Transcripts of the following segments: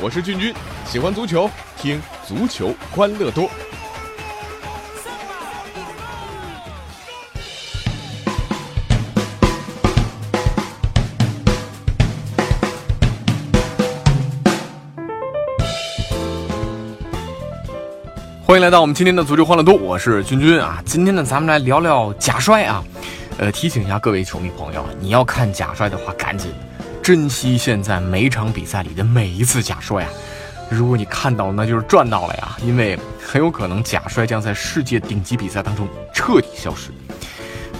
我是俊君，喜欢足球，听足球欢乐多。欢迎来到我们今天的足球欢乐多，我是君君啊。今天呢，咱们来聊聊假摔啊。呃，提醒一下各位球迷朋友，你要看假摔的话，赶紧珍惜现在每场比赛里的每一次假摔啊。如果你看到，那就是赚到了呀，因为很有可能假摔将在世界顶级比赛当中彻底消失。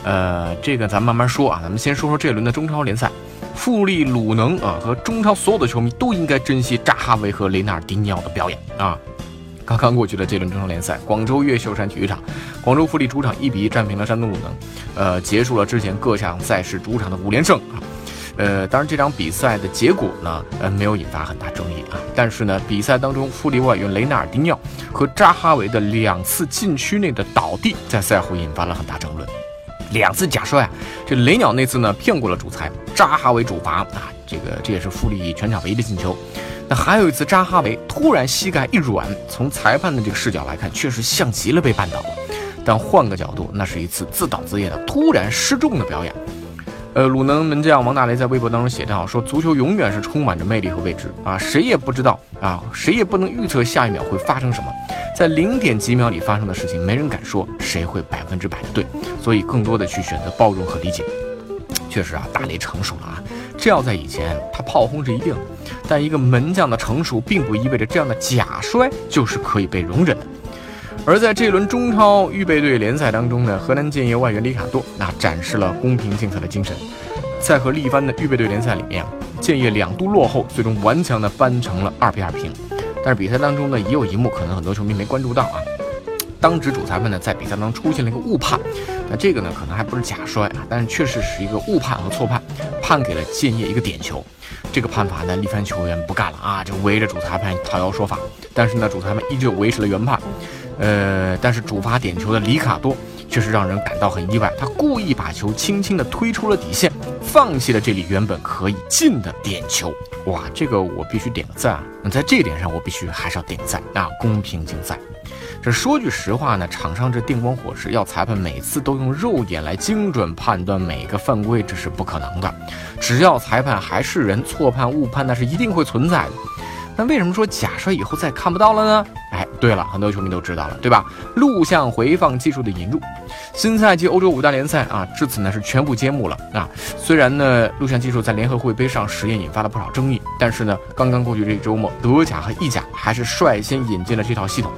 呃，这个咱慢慢说啊，咱们先说说这轮的中超联赛，富力、鲁能啊和中超所有的球迷都应该珍惜扎哈维和雷纳尔迪尼奥的表演啊。刚刚过去的这轮中超联赛，广州越秀山体育场，广州富力主场一比一战平了山东鲁能，呃，结束了之前各项赛事主场的五连胜啊。呃，当然这场比赛的结果呢，呃，没有引发很大争议啊。但是呢，比赛当中富力外援雷纳尔迪尼奥和扎哈维的两次禁区内的倒地，在赛后引发了很大争论。两次假摔啊，这雷鸟那次呢骗过了主裁，扎哈维主罚啊，这个这也是富力全场唯一的进球。那还有一次，扎哈维突然膝盖一软，从裁判的这个视角来看，确实像极了被绊倒了。但换个角度，那是一次自导自演的突然失重的表演。呃，鲁能门将王大雷在微博当中写道：“说足球永远是充满着魅力和未知啊，谁也不知道啊，谁也不能预测下一秒会发生什么。在零点几秒里发生的事情，没人敢说谁会百分之百的对，所以更多的去选择包容和理解。确实啊，大雷成熟了啊。”这要在以前，他炮轰是一定，但一个门将的成熟，并不意味着这样的假摔就是可以被容忍的。而在这轮中超预备队联赛当中呢，河南建业外援里卡多那展示了公平竞赛的精神，在和力帆的预备队联赛里面，建业两度落后，最终顽强的扳成了二比二平。但是比赛当中呢，也有一幕可能很多球迷没关注到啊。当值主裁判呢，在比赛当中出现了一个误判，那这个呢，可能还不是假摔啊，但是确实是一个误判和错判，判给了建业一个点球。这个判罚呢，力帆球员不干了啊，就围着主裁判讨要说法。但是呢，主裁判依旧维持了原判。呃，但是主罚点球的里卡多却是让人感到很意外，他故意把球轻轻地推出了底线，放弃了这里原本可以进的点球。哇，这个我必须点个赞啊！那在这一点上，我必须还是要点个赞啊，公平竞赛。这说句实话呢，场上这电光火石，要裁判每次都用肉眼来精准判断每个犯规，这是不可能的。只要裁判还是人，错判误判那是一定会存在的。那为什么说假摔以后再看不到了呢？哎，对了，很多球迷都知道了，对吧？录像回放技术的引入，新赛季欧洲五大联赛啊，至此呢是全部揭幕了啊。虽然呢，录像技术在联合会杯上实验引发了不少争议，但是呢，刚刚过去这周末，德甲和意甲还是率先引进了这套系统。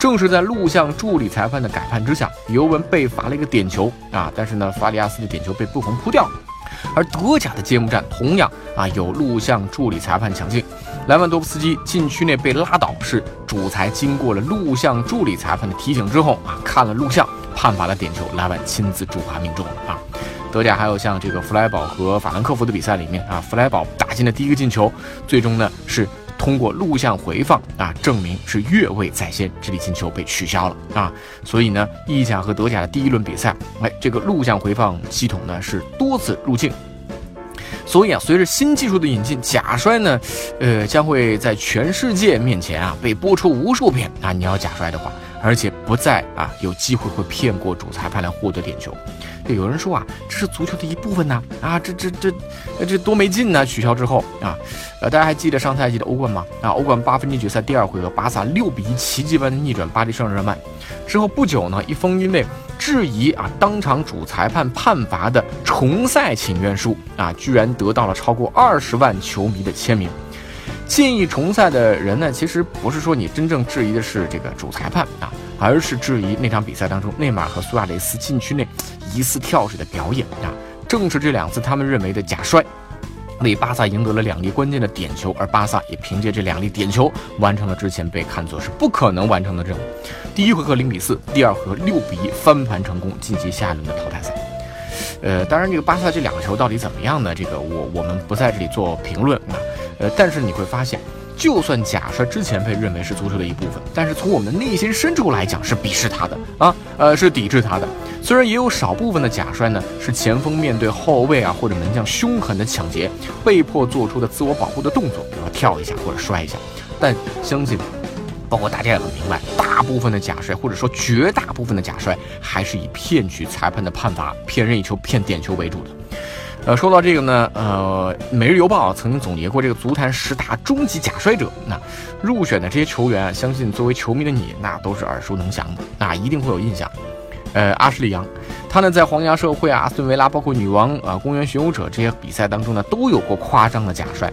正是在录像助理裁判的改判之下，尤文被罚了一个点球啊，但是呢，法里亚斯的点球被布冯扑掉。而德甲的揭幕战同样啊有录像助理裁判抢镜，莱万多夫斯基禁区内被拉倒，是主裁经过了录像助理裁判的提醒之后啊看了录像判罚了点球，莱万亲自主罚命中了啊。德甲还有像这个弗莱堡和法兰克福的比赛里面啊，弗莱堡打进的第一个进球，最终呢是。通过录像回放啊，证明是越位在先，这粒进球被取消了啊。所以呢，意甲和德甲的第一轮比赛，哎，这个录像回放系统呢是多次入镜。所以啊，随着新技术的引进，假摔呢，呃，将会在全世界面前啊被播出无数遍啊。你要假摔的话，而且不再啊有机会会骗过主裁判来获得点球。有人说啊，这是足球的一部分呢，啊，这这这，这多没劲呢！取消之后啊，呃，大家还记得上赛季的欧冠吗？啊，欧冠八分之一决赛第二回合，巴萨六比一奇迹般的逆转巴黎圣日耳曼。之后不久呢，一封因为质疑啊当场主裁判判罚的重赛请愿书啊，居然得到了超过二十万球迷的签名。建议重赛的人呢，其实不是说你真正质疑的是这个主裁判啊，而是质疑那场比赛当中内马尔和苏亚雷斯禁区内。疑似跳水的表演啊，正是这两次他们认为的假摔，为巴萨赢得了两粒关键的点球，而巴萨也凭借这两粒点球完成了之前被看作是不可能完成的任务。第一回合零比四，第二回合六比一翻盘成功，晋级下一轮的淘汰赛。呃，当然这个巴萨这两个球到底怎么样呢？这个我我们不在这里做评论啊。呃，但是你会发现。就算假摔之前被认为是足球的一部分，但是从我们的内心深处来讲是鄙视他的啊，呃，是抵制他的。虽然也有少部分的假摔呢，是前锋面对后卫啊或者门将凶狠的抢劫，被迫做出的自我保护的动作，比如说跳一下或者摔一下，但相信，包括大家也很明白，大部分的假摔或者说绝大部分的假摔，还是以骗取裁判的判罚、骗任意球、骗点球为主的。呃，说到这个呢，呃，《每日邮报》曾经总结过这个足坛十大终极假摔者，那入选的这些球员，相信作为球迷的你，那都是耳熟能详的，那一定会有印象。呃，阿什利杨，他呢在皇家社会啊、阿斯顿维拉，包括女王啊、公园巡游者这些比赛当中呢，都有过夸张的假摔，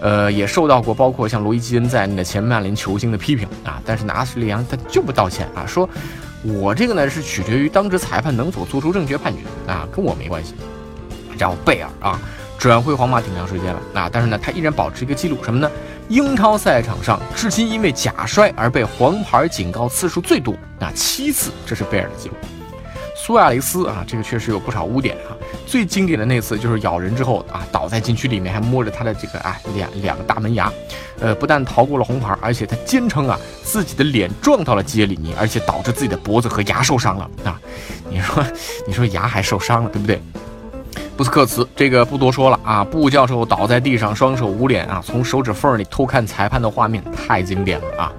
呃，也受到过包括像罗伊基恩在内的前曼联球星的批评啊。但是呢，阿什利杨他就不道歉啊，说我这个呢是取决于当值裁判能否做出正确判决啊，跟我没关系。然后贝尔啊，转会皇马挺长时间了啊，但是呢，他依然保持一个记录，什么呢？英超赛场上，至今因为假摔而被黄牌警告次数最多，啊，七次，这是贝尔的记录。苏亚雷斯啊，这个确实有不少污点啊。最经典的那次就是咬人之后啊，倒在禁区里面，还摸着他的这个啊两两个大门牙，呃，不但逃过了红牌，而且他坚称啊自己的脸撞到了基耶里尼，而且导致自己的脖子和牙受伤了啊。你说，你说牙还受伤了，对不对？布斯克茨这个不多说了啊，布教授倒在地上，双手捂脸啊，从手指缝里偷看裁判的画面太经典了啊。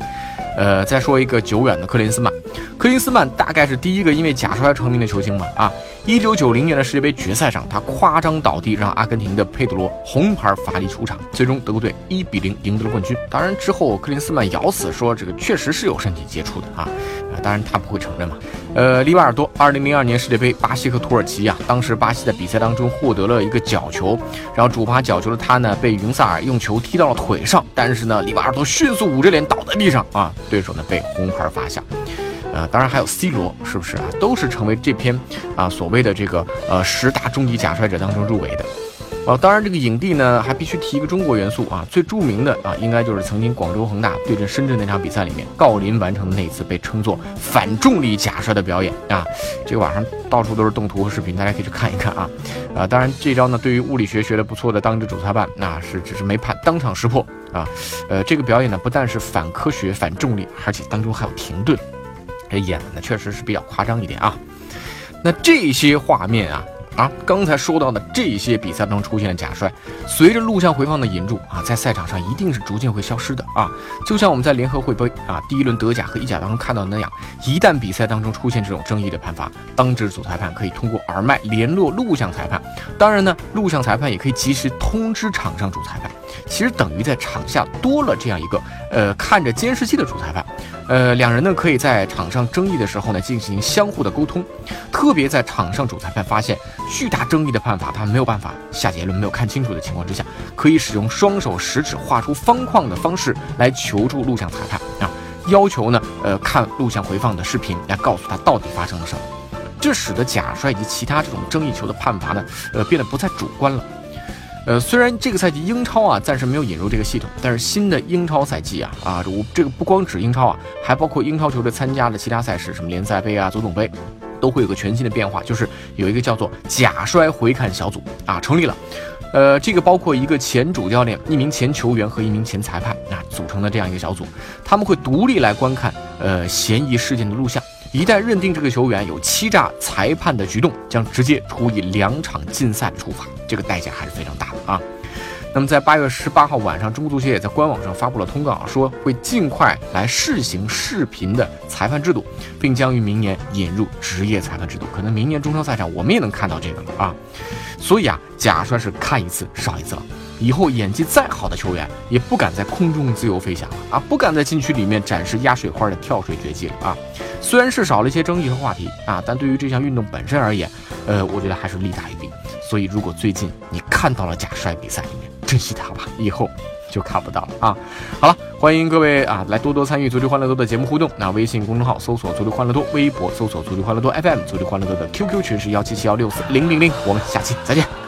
呃，再说一个久远的克林斯曼，克林斯曼大概是第一个因为假摔成名的球星吧啊。一九九零年的世界杯决赛上，他夸张倒地，让阿根廷的佩德罗红牌罚离出场，最终德国队一比零赢得了冠军。当然之后，克林斯曼咬死说这个确实是有身体接触的啊，啊，当然他不会承认嘛。呃，里瓦尔多，二零零二年世界杯巴西和土耳其啊，当时巴西在比赛当中获得了一个角球，然后主罚角球的他呢，被云萨尔用球踢到了腿上，但是呢，里瓦尔多迅速捂着脸倒在地上啊，对手呢被红牌罚下。呃，当然还有 C 罗，是不是啊？都是成为这篇啊所谓的这个呃十大终极假摔者当中入围的。哦，当然这个影帝呢，还必须提一个中国元素啊。最著名的啊，应该就是曾经广州恒大对阵深圳那场比赛里面，郜林完成的那次被称作反重力假摔的表演啊。这个网上到处都是动图和视频，大家可以去看一看啊。啊，当然这招呢，对于物理学学的不错的当值主裁判，那是只是没判，当场识破啊。呃，这个表演呢，不但是反科学、反重力，而且当中还有停顿。这演的，确实是比较夸张一点啊。那这些画面啊啊，刚才说到的这些比赛中出现的假摔，随着录像回放的引入啊，在赛场上一定是逐渐会消失的啊。就像我们在联合会杯啊第一轮德甲和意甲当中看到的那样，一旦比赛当中出现这种争议的判罚，当值主裁判可以通过耳麦联络录像裁判，当然呢，录像裁判也可以及时通知场上主裁判。其实等于在场下多了这样一个呃看着监视器的主裁判，呃两人呢可以在场上争议的时候呢进行相互的沟通，特别在场上主裁判发现巨大争议的判罚，他没有办法下结论，没有看清楚的情况之下，可以使用双手食指画出方框的方式来求助录像裁判啊，要求呢呃看录像回放的视频来告诉他到底发生了什么，这使得假摔以及其他这种争议球的判罚呢呃变得不再主观了。呃，虽然这个赛季英超啊暂时没有引入这个系统，但是新的英超赛季啊啊，我这个不光指英超啊，还包括英超球队参加的其他赛事，什么联赛杯啊、足总杯，都会有个全新的变化，就是有一个叫做假摔回看小组啊成立了。呃，这个包括一个前主教练、一名前球员和一名前裁判啊组成的这样一个小组，他们会独立来观看呃嫌疑事件的录像。一旦认定这个球员有欺诈裁判的举动，将直接处以两场禁赛的处罚，这个代价还是非常大的啊。那么在八月十八号晚上，中国足协也在官网上发布了通告，说会尽快来试行视频的裁判制度，并将于明年引入职业裁判制度。可能明年中超赛场我们也能看到这个了啊。所以啊，假摔是看一次少一次了。以后演技再好的球员也不敢在空中自由飞翔了啊，不敢在禁区里面展示压水花的跳水绝技了啊。虽然是少了一些争议和话题啊，但对于这项运动本身而言，呃，我觉得还是利大于弊。所以，如果最近你看到了假摔比赛里面，珍惜它吧，以后就看不到了啊。好了，欢迎各位啊来多多参与足球欢乐多的节目互动。那微信公众号搜索足球欢乐多，微博搜索足球欢乐多 FM，足球欢乐多的 QQ 群是幺七七幺六四零零零。我们下期再见。